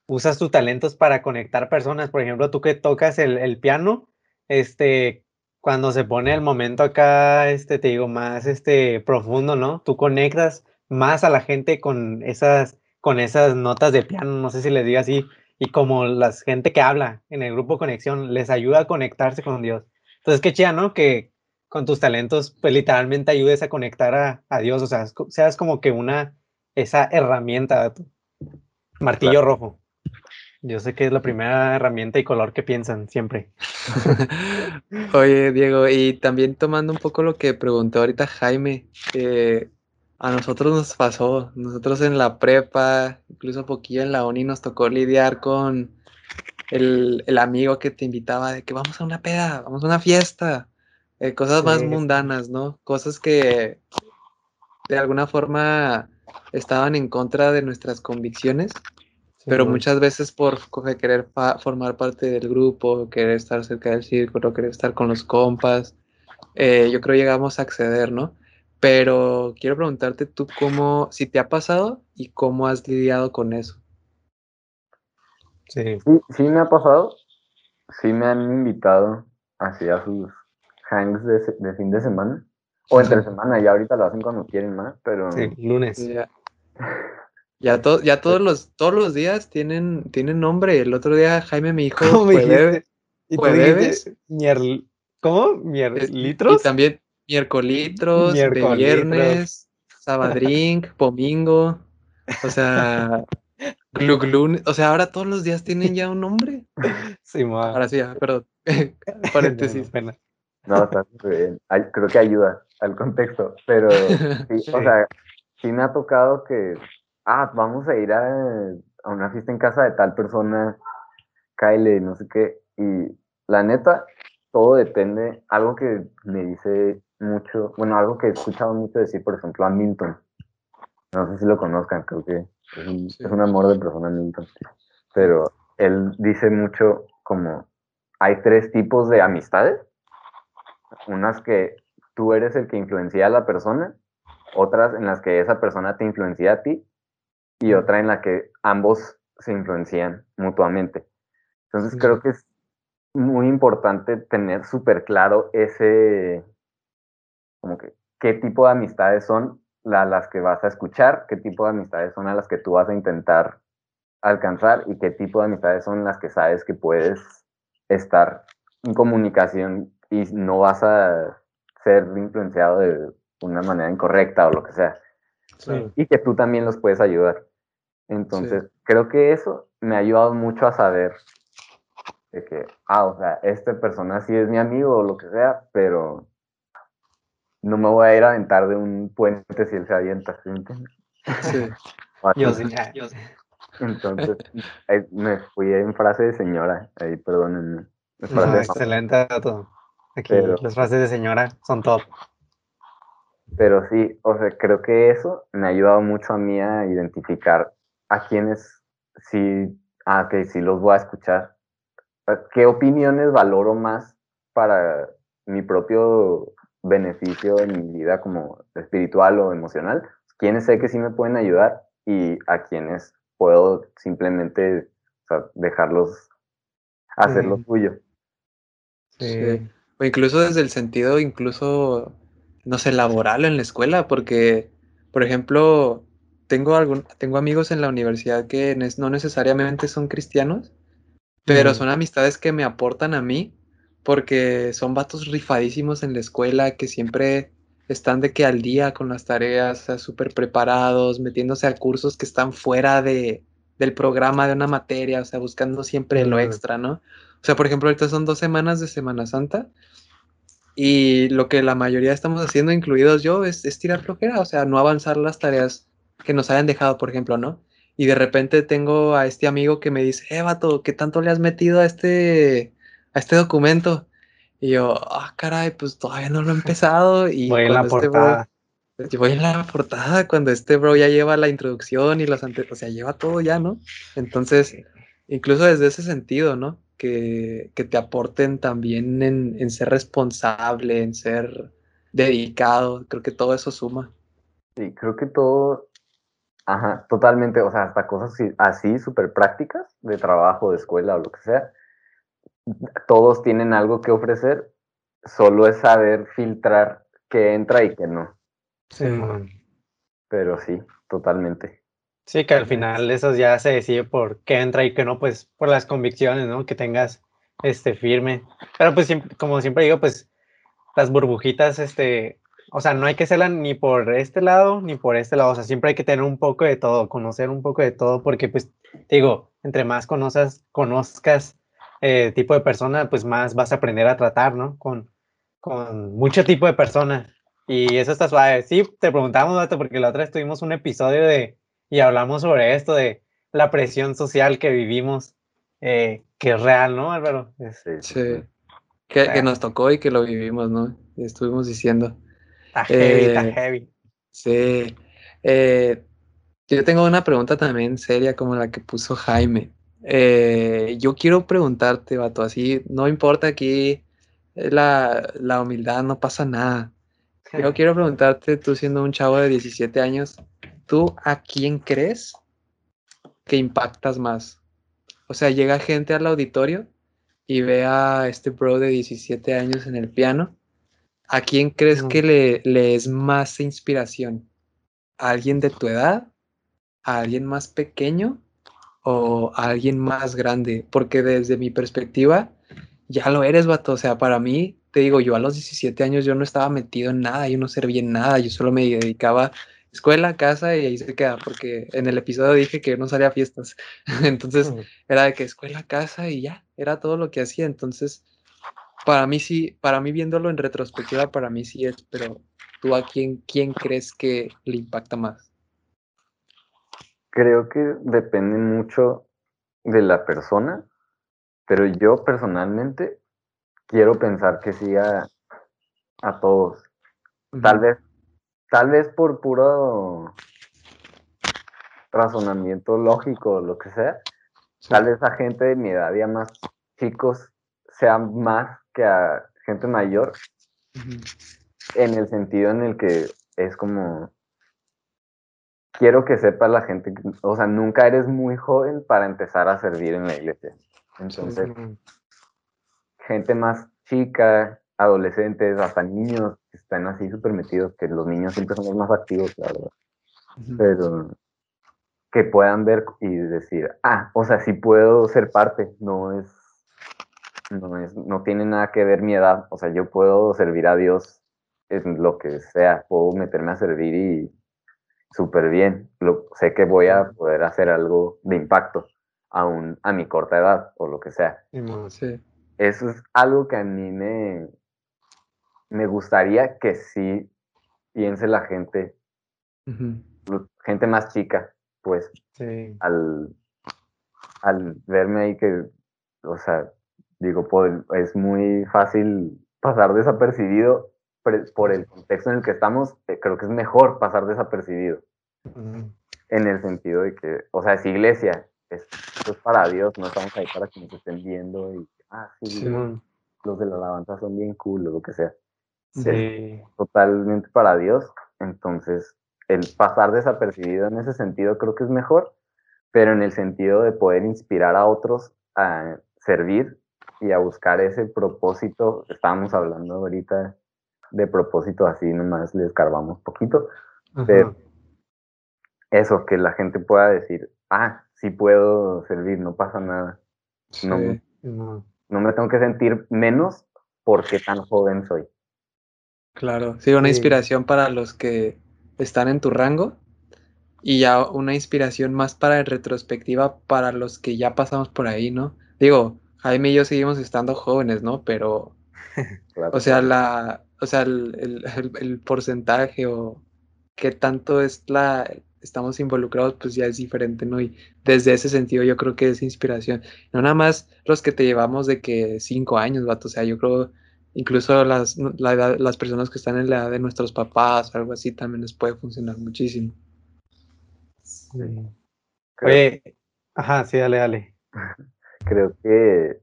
usas tus talentos para conectar personas. Por ejemplo, tú que tocas el, piano, este, cuando se pone el momento acá, este, te digo, más este, profundo, ¿no? Tú conectas más a la gente con esas, con esas notas de piano, no sé si les digo así, y como la gente que habla en el grupo Conexión les ayuda a conectarse con Dios. Entonces, qué chida, ¿no? Que con tus talentos, pues literalmente ayudes a conectar a, a Dios, o sea, seas como que una esa herramienta, martillo rojo. Yo sé que es la primera herramienta y color que piensan siempre. Oye, Diego, y también tomando un poco lo que preguntó ahorita Jaime, eh, a nosotros nos pasó, nosotros en la prepa, incluso poquillo en la uni, nos tocó lidiar con el, amigo que te invitaba de que vamos a una peda, vamos a una fiesta, eh, cosas más mundanas, ¿no? Cosas que de alguna forma estaban en contra de nuestras convicciones pero muchas veces por querer formar parte del grupo, querer estar cerca del círculo, querer estar con los compas, eh, yo creo llegamos a acceder, ¿no? Pero quiero preguntarte tú cómo, si te ha pasado y cómo has lidiado con eso. Sí. Sí, sí me ha pasado. Sí me han invitado hacia sus hangs de, fin de semana. O entre semana, ya ahorita lo hacen cuando quieren más, pero... Sí, lunes. Ya, ya todos los todos los días tienen, tienen nombre. El otro día Jaime me dijo jueves, jueves ¿Cómo? ¿Mierlitros? Y también miércolitros, de viernes, sabadrink, pomingo, o sea, gluglun, o sea, ahora todos los días tienen ya un nombre. Sí, Ahora sí, perdón, paréntesis. No, está bien. Creo que ayuda al contexto, pero sí, o sea, sí me ha tocado que ah, vamos a ir a, una fiesta en casa de tal persona, Kyle, no sé qué. Y la neta, todo depende, algo que me dice mucho, bueno, algo que he escuchado mucho decir, por ejemplo, a Milton. No sé si lo conozcan, creo que es un, amor de persona Milton. Pero él dice mucho como, hay tres tipos de amistades. Unas que tú eres el que influencia a la persona, otras en las que esa persona te influencia a ti y otra en la que ambos se influencian mutuamente. Entonces creo que es muy importante tener súper claro ese, como que, qué tipo de amistades son las que vas a escuchar, qué tipo de amistades son a las que tú vas a intentar alcanzar y qué tipo de amistades son las que sabes que puedes estar en comunicación y no vas a ser influenciado de una manera incorrecta o lo que sea. Y que tú también los puedes ayudar. Entonces, creo que eso me ha ayudado mucho a saber de que, ah, o sea, esta persona sí es mi amigo o lo que sea, pero no me voy a ir a aventar de un puente si él se avienta, ¿sí Sí. yo sí, yo sí. Entonces, me fui en frase de señora, ahí perdónenme. excelente dato. Aquí las frases de señora son top. Pero sí, o sea, creo que eso me ha ayudado mucho a mí a identificar a quienes sí, ah, que sí los voy a escuchar. ¿Qué opiniones valoro más para mi propio beneficio en mi vida como espiritual o emocional? ¿Quiénes sé que sí me pueden ayudar y a quienes puedo simplemente dejarlos hacer lo suyo? Sí. O incluso desde el sentido, incluso, no sé, laboral en la escuela, porque, por ejemplo, tengo, algún, tengo amigos en la universidad que no necesariamente son cristianos, pero son amistades que me aportan a mí porque son vatos rifadísimos en la escuela que siempre están de que al día con las tareas, súper preparados, metiéndose a cursos que están fuera de, del programa de una materia, o sea, buscando siempre lo extra, ¿no? O sea, por ejemplo, ahorita son dos semanas de Semana Santa y lo que la mayoría estamos haciendo, incluidos yo, es, es tirar flojera, o sea, no avanzar las tareas que nos hayan dejado, por ejemplo, ¿no? Y de repente tengo a este amigo que me dice, eh, vato, ¿qué tanto le has metido a este, a este documento? Y yo, ah, caray, pues todavía no lo he empezado. Y voy en la este portada. voy en la portada cuando este bro ya lleva la introducción y los antes, o sea, lleva todo ya, ¿no? Entonces, incluso desde ese sentido, ¿no? Que, que te aporten también en, en ser responsable, en ser dedicado, creo que todo eso suma. Sí, creo que todo Ajá, totalmente, o sea, hasta cosas así, súper prácticas, de trabajo, de escuela o lo que sea, todos tienen algo que ofrecer, solo es saber filtrar qué entra y qué no. Sí, Pero sí, totalmente. Sí, que al final eso ya se decide por qué entra y qué no, pues por las convicciones, ¿no? Que tengas este firme. Pero pues como siempre digo, pues las burbujitas este o sea, no hay que serla ni por este lado ni por este lado, o sea, siempre hay que tener un poco de todo, conocer un poco de todo, porque pues, digo, entre más conozcas, conozcas eh, tipo de persona, pues más vas a aprender a tratar, ¿no? Con, con mucho tipo de personas. Y eso está suave. Sí, te preguntamos, porque la otra vez tuvimos un episodio de, y hablamos sobre esto, de la presión social que vivimos, eh, que es real, ¿no, Álvaro? sí. Que, nos tocó y que lo vivimos, ¿no? estuvimos diciendo. Está heavy, está eh, heavy. Sí. Eh, yo tengo una pregunta también seria como la que puso Jaime. yo quiero preguntarte, vato, así, no importa aquí la, la humildad, no pasa nada. Yo quiero preguntarte, tú siendo un chavo de 17 años, ¿tú a quién crees que impactas más? O sea, llega gente al auditorio y ve a este bro de 17 años en el piano. ¿A quién crees que le, le, es más inspiración? ¿A alguien de tu edad? ¿A alguien más pequeño? ¿O a alguien más grande? Porque desde mi perspectiva, ya lo eres, vato. O sea, para mí, te digo, yo a los 17 años yo no estaba metido en nada, yo no servía en nada, yo solo me dedicaba a escuela, casa y ahí se queda, porque en el episodio dije que no salía a fiestas. Entonces era de que escuela, casa y ya, era todo lo que hacía. Entonces, para mí sí, para mí viéndolo en retrospectiva, para mí sí es, pero tú a quién, quién crees que le impacta más? Creo que depende mucho de la persona, pero yo personalmente quiero pensar que sí a, todos. Tal vez, tal vez por puro razonamiento lógico o lo que sea, tal vez a gente de mi edad y a más chicos sea más que a gente mayor, en el sentido en el que es como, quiero que sepa la gente, o sea, nunca eres muy joven para empezar a servir en la iglesia. Entonces, gente más chica, adolescentes, hasta niños que están así súper metidos, que los niños siempre son los más activos, la verdad. Pero que puedan ver y decir, ah, o sea, sí puedo ser parte, no es, no es, no tiene nada que ver mi edad, o sea, yo puedo servir a Dios en lo que sea, puedo meterme a servir y súper bien, lo, sé que voy a poder hacer algo de impacto, aún a mi corta edad o lo que sea. Sí eso es algo que a mí me, me gustaría que sí piense la gente, gente más chica, pues, al, al verme ahí que, o sea, digo, es muy fácil pasar desapercibido por el contexto en el que estamos, eh, creo que es mejor pasar desapercibido. En el sentido de que, o sea, es iglesia, es, es para Dios, no estamos ahí para que nos estén viendo y ah, sí, los de la alabanza son bien cool o lo que sea. Sí. totalmente para Dios. Entonces, el pasar desapercibido en ese sentido creo que es mejor, pero en el sentido de poder inspirar a otros a servir y a buscar ese propósito. Estábamos hablando ahorita de propósito así, nomás le escarbamos poquito, pero eso, que la gente pueda decir, ah, sí puedo servir, no pasa nada. no, no me tengo que sentir menos porque tan joven soy. Claro, sí, una inspiración para los que están en tu rango y ya una inspiración más para retrospectiva para los que ya pasamos por ahí, ¿no? Digo, Jaime y yo seguimos estando jóvenes, ¿no? Pero, o sea, la, o sea, el, el porcentaje o qué tanto es la, estamos involucrados, pues ya es diferente, ¿no? Y desde ese sentido yo creo que es inspiración. No nada más los que te llevamos de que cinco años, vato, o sea, yo creo incluso las, las personas que están en la edad de nuestros papás o algo así también les puede funcionar muchísimo. Sí. Oye, ajá, sí, dale, dale. Creo que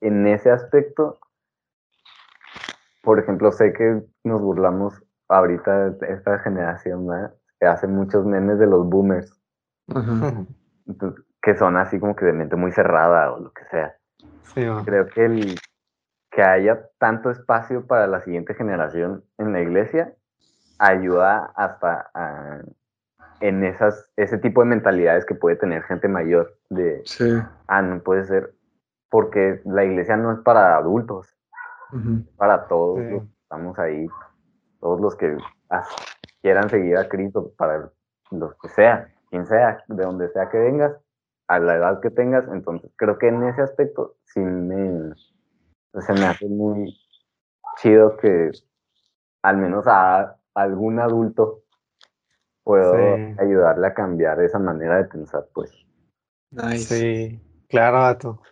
en ese aspecto, por ejemplo, sé que nos burlamos ahorita de esta generación, ¿verdad? hace muchos memes de los boomers. que son así como que de mente muy cerrada o lo que sea. Creo que el que haya tanto espacio para la siguiente generación en la iglesia ayuda hasta en esas, ese tipo de mentalidades que puede tener gente mayor de, ah, no puede ser, porque la iglesia no es para adultos, para todos, estamos ahí todos los que quieran seguir a Cristo, para los que sea, quien sea, de donde sea que vengas, a la edad que tengas, entonces creo que en ese aspecto sí me, se me hace muy chido que al menos a algún adulto puedo ayudarle a cambiar esa manera de pensar, pues. Sí, claro, vato.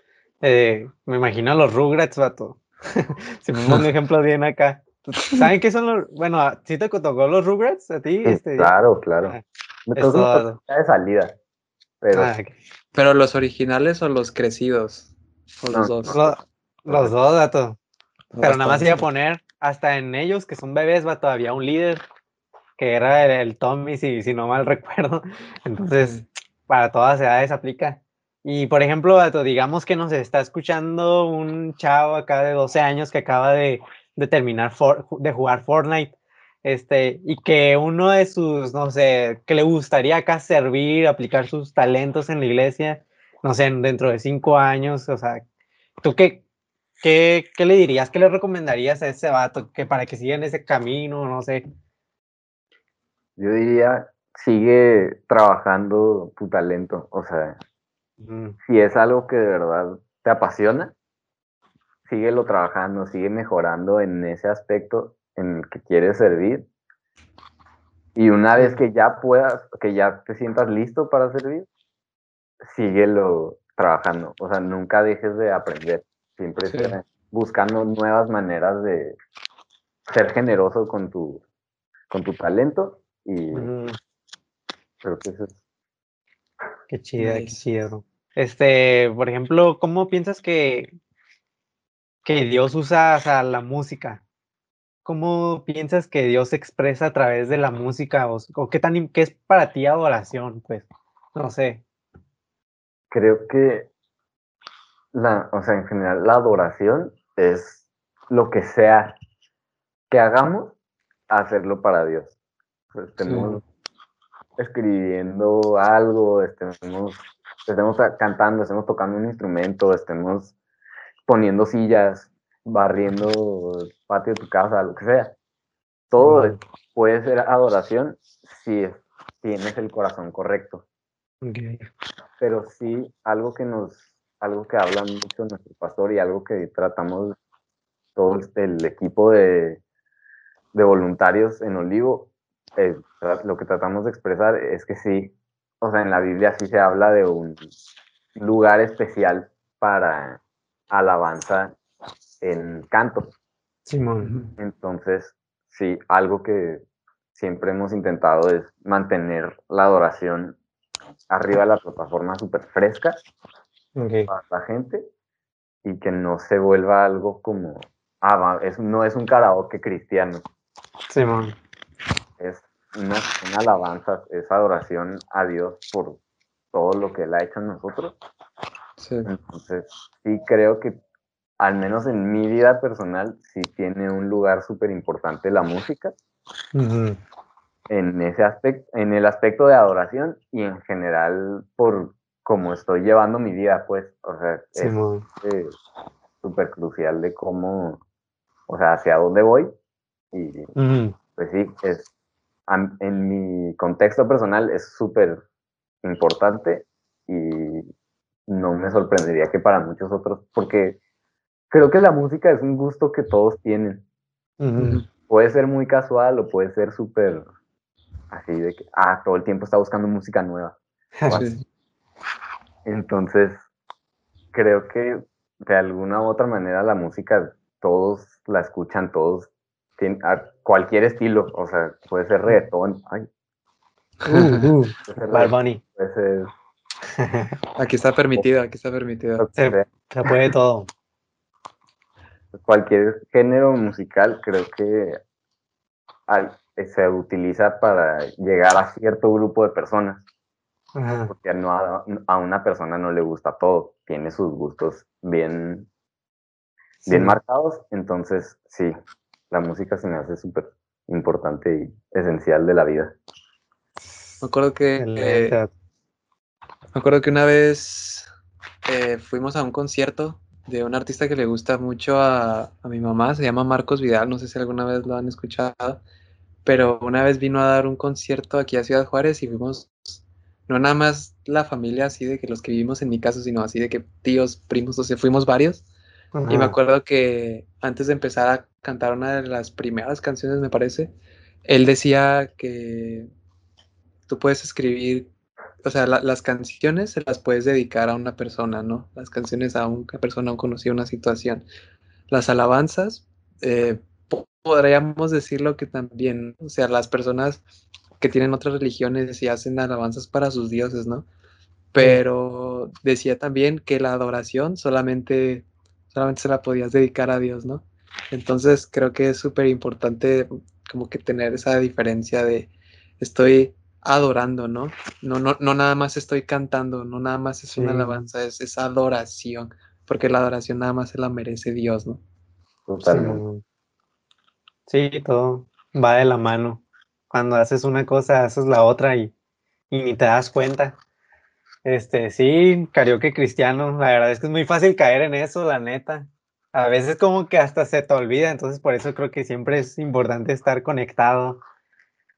Eh, me imagino a los Rugrats, vato. si pongo un ejemplo bien acá. ¿Saben qué son los...? Bueno, ¿sí te tocó los Rugrats a ti? Este, claro, claro. Ah, me tocó de salida. Pero... Ah, pero los originales o los crecidos. O los dos. los dos, vato. Pero nada más iba a poner hasta en ellos, que son bebés, va todavía un líder, que era el, Tommy, si, si no mal recuerdo. Entonces, para todas edades aplica. Y por ejemplo, digamos que nos está escuchando un chavo acá de 12 años que acaba de, de terminar de jugar Fortnite. Este, y que uno de sus, no sé, que le gustaría acá servir, aplicar sus talentos en la iglesia, no sé, dentro de cinco años, o sea, ¿tú qué, ¿Qué, le dirías, qué le recomendarías a ese vato que para que siga en ese camino, no sé? Yo diría, sigue trabajando tu talento, o sea, si es algo que de verdad te apasiona, síguelo trabajando, sigue mejorando en ese aspecto en el que quieres servir. Y una vez que ya puedas, que ya te sientas listo para servir, síguelo trabajando. O sea, nunca dejes de aprender. Siempre buscando nuevas maneras de ser generoso con tu, con tu talento y creo que eso es. Qué chido, qué chido. Este, por ejemplo, ¿cómo piensas que, que Dios usa la música? ¿Cómo piensas que Dios se expresa a través de la música? ¿O, o qué, tan, qué es para ti adoración? Pues, no sé. Creo que la, o sea, en general, la adoración es lo que sea que hagamos, hacerlo para Dios. Estemos escribiendo algo, estemos, estemos cantando, estemos tocando un instrumento, estemos poniendo sillas, barriendo el patio de tu casa, lo que sea. Todo puede ser adoración si tienes el corazón correcto. Pero sí, algo que nos algo que habla mucho nuestro pastor y algo que tratamos todo el equipo de, voluntarios en Olivo, eh, lo que tratamos de expresar es que sí, o sea, en la Biblia sí se habla de un lugar especial para alabanza en canto. Simón. Entonces, sí, algo que siempre hemos intentado es mantener la adoración arriba de la plataforma súper fresca para la gente y que no se vuelva algo como, ah, es, no es un karaoke cristiano. Simón. Es una, alabanza, es adoración a Dios por todo lo que Él ha hecho en nosotros. Sí. Entonces, sí creo que, al menos en mi vida personal, sí tiene un lugar súper importante la música. En ese aspecto, en el aspecto de adoración y en general por como estoy llevando mi vida, pues, o sea, es súper crucial de cómo, o sea, hacia dónde voy. Y pues sí, es, en mi contexto personal es súper importante y no me sorprendería que para muchos otros, porque creo que la música es un gusto que todos tienen. Puede ser muy casual o puede ser súper así de que, ah, todo el tiempo está buscando música nueva. Entonces, creo que de alguna u otra manera la música todos la escuchan, todos a cualquier estilo, o sea, puede ser reggaetón, ay. Uh, uh, Puede ser... Aquí está permitido, aquí está permitido. Se, se puede todo. Cualquier género musical creo que se utiliza para llegar a cierto grupo de personas. Porque no a, una persona no le gusta todo, tiene sus gustos bien, bien marcados, entonces sí, la música se me hace súper importante y esencial de la vida. Me acuerdo que, eh, me acuerdo que una vez eh, fuimos a un concierto de un artista que le gusta mucho a, a, mi mamá, se llama Marcos Vidal, no sé si alguna vez lo han escuchado. pero una vez vino a dar un concierto aquí a Ciudad Juárez y fuimos, no nada más la familia así de que los que vivimos en mi casa, sino así de que tíos, primos, o sea, fuimos varios. Y me acuerdo que antes de empezar a cantar una de las primeras canciones, me parece, él decía que tú puedes escribir, o sea, las canciones se las puedes dedicar a una persona, ¿no? Las canciones a una persona, a un conocido, una situación. Las alabanzas, eh, podríamos decirlo que también, o sea, las personas que tienen otras religiones y hacen alabanzas para sus dioses, ¿no? Pero decía también que la adoración solamente, solamente se la podías dedicar a Dios, ¿no? Entonces creo que es súper importante como que tener esa diferencia de estoy adorando, ¿no? No, no, no nada más estoy cantando, no nada más es una alabanza, es, es adoración, porque la adoración nada más se la merece Dios, ¿no? Totalmente. Sí, todo va de la mano. Cuando haces una cosa, haces la otra y, y ni te das cuenta. Este, sí, karaoke cristiano, la verdad es que es muy fácil caer en eso, la neta. A veces como que hasta se te olvida, entonces por eso creo que siempre es importante estar conectado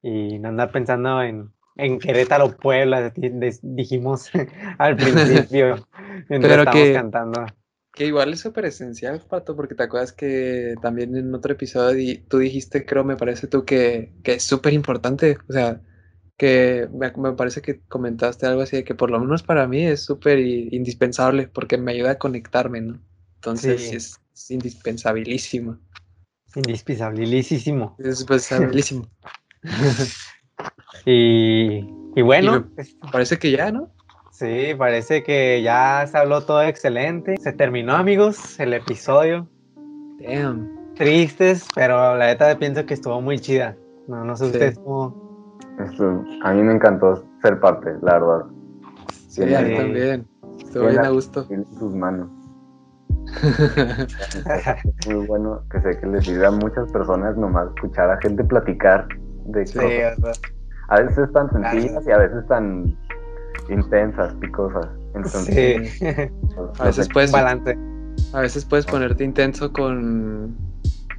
y no andar pensando en, en Querétaro, Puebla, dijimos al principio, mientras Pero que, cantando. Que igual es súper esencial, Pato, porque te acuerdas que también en otro episodio tú dijiste, creo, me parece tú, que, que es súper importante, o sea, que me, parece que comentaste algo así de que por lo menos para mí es súper indispensable porque me ayuda a conectarme, ¿no? Entonces es, indispensabilísimo. Indispensabilísimo. Indispensabilísimo. y, y, bueno. parece que ya, ¿no? Sí, parece que ya se habló todo excelente. Se terminó, amigos, el episodio. Damn. Tristes, pero la neta pienso que estuvo muy chida. No, no sé ustedes cómo. A mí me encantó ser parte, la verdad. Sí, a mí también. Estuvo bien a gusto. En sus manos. muy bueno que sé que les sirve a muchas personas nomás escuchar a gente platicar de sí, cosas. A veces tan sencillas y a veces tan intensas, picosas. Entonces, sí. Pues, a veces puedes balance. A veces puedes ponerte intenso con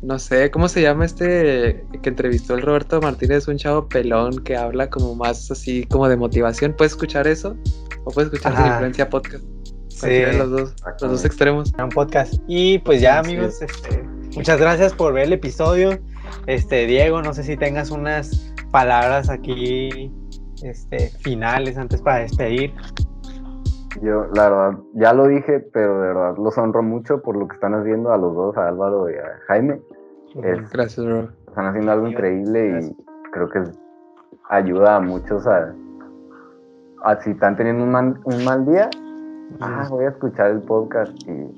no sé, ¿cómo se llama este que entrevistó el Roberto Martínez, un chavo pelón que habla como más así como de motivación? ¿Puedes escuchar eso? ¿O puedes escuchar Ajá. Influencia Podcast? Sí. Los dos, los dos extremos. Un podcast. Y pues ya, amigos, este, muchas gracias por ver el episodio. Este, Diego, no sé si tengas unas palabras aquí este, finales antes para despedir. Yo, la verdad, ya lo dije, pero de verdad los honro mucho por lo que están haciendo a los dos, a Álvaro y a Jaime. Gracias, bro. Están haciendo algo increíble y creo que ayuda a muchos a, a si están teniendo un, un mal día, ah, voy a escuchar el podcast y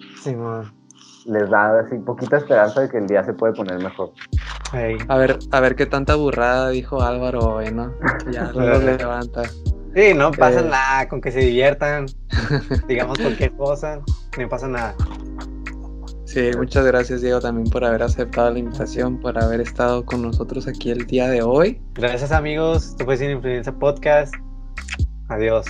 les da así poquita esperanza de que el día se puede poner mejor. A ver, a ver qué tanta burrada dijo Álvaro hoy, ¿no? Ya los levanta. Sí, no pasa nada, con que se diviertan, digamos cualquier cosa, no pasa nada. Sí, muchas gracias Diego también por haber aceptado la invitación, por haber estado con nosotros aquí el día de hoy. Gracias amigos, esto fue Sin Influencia Podcast. Adiós.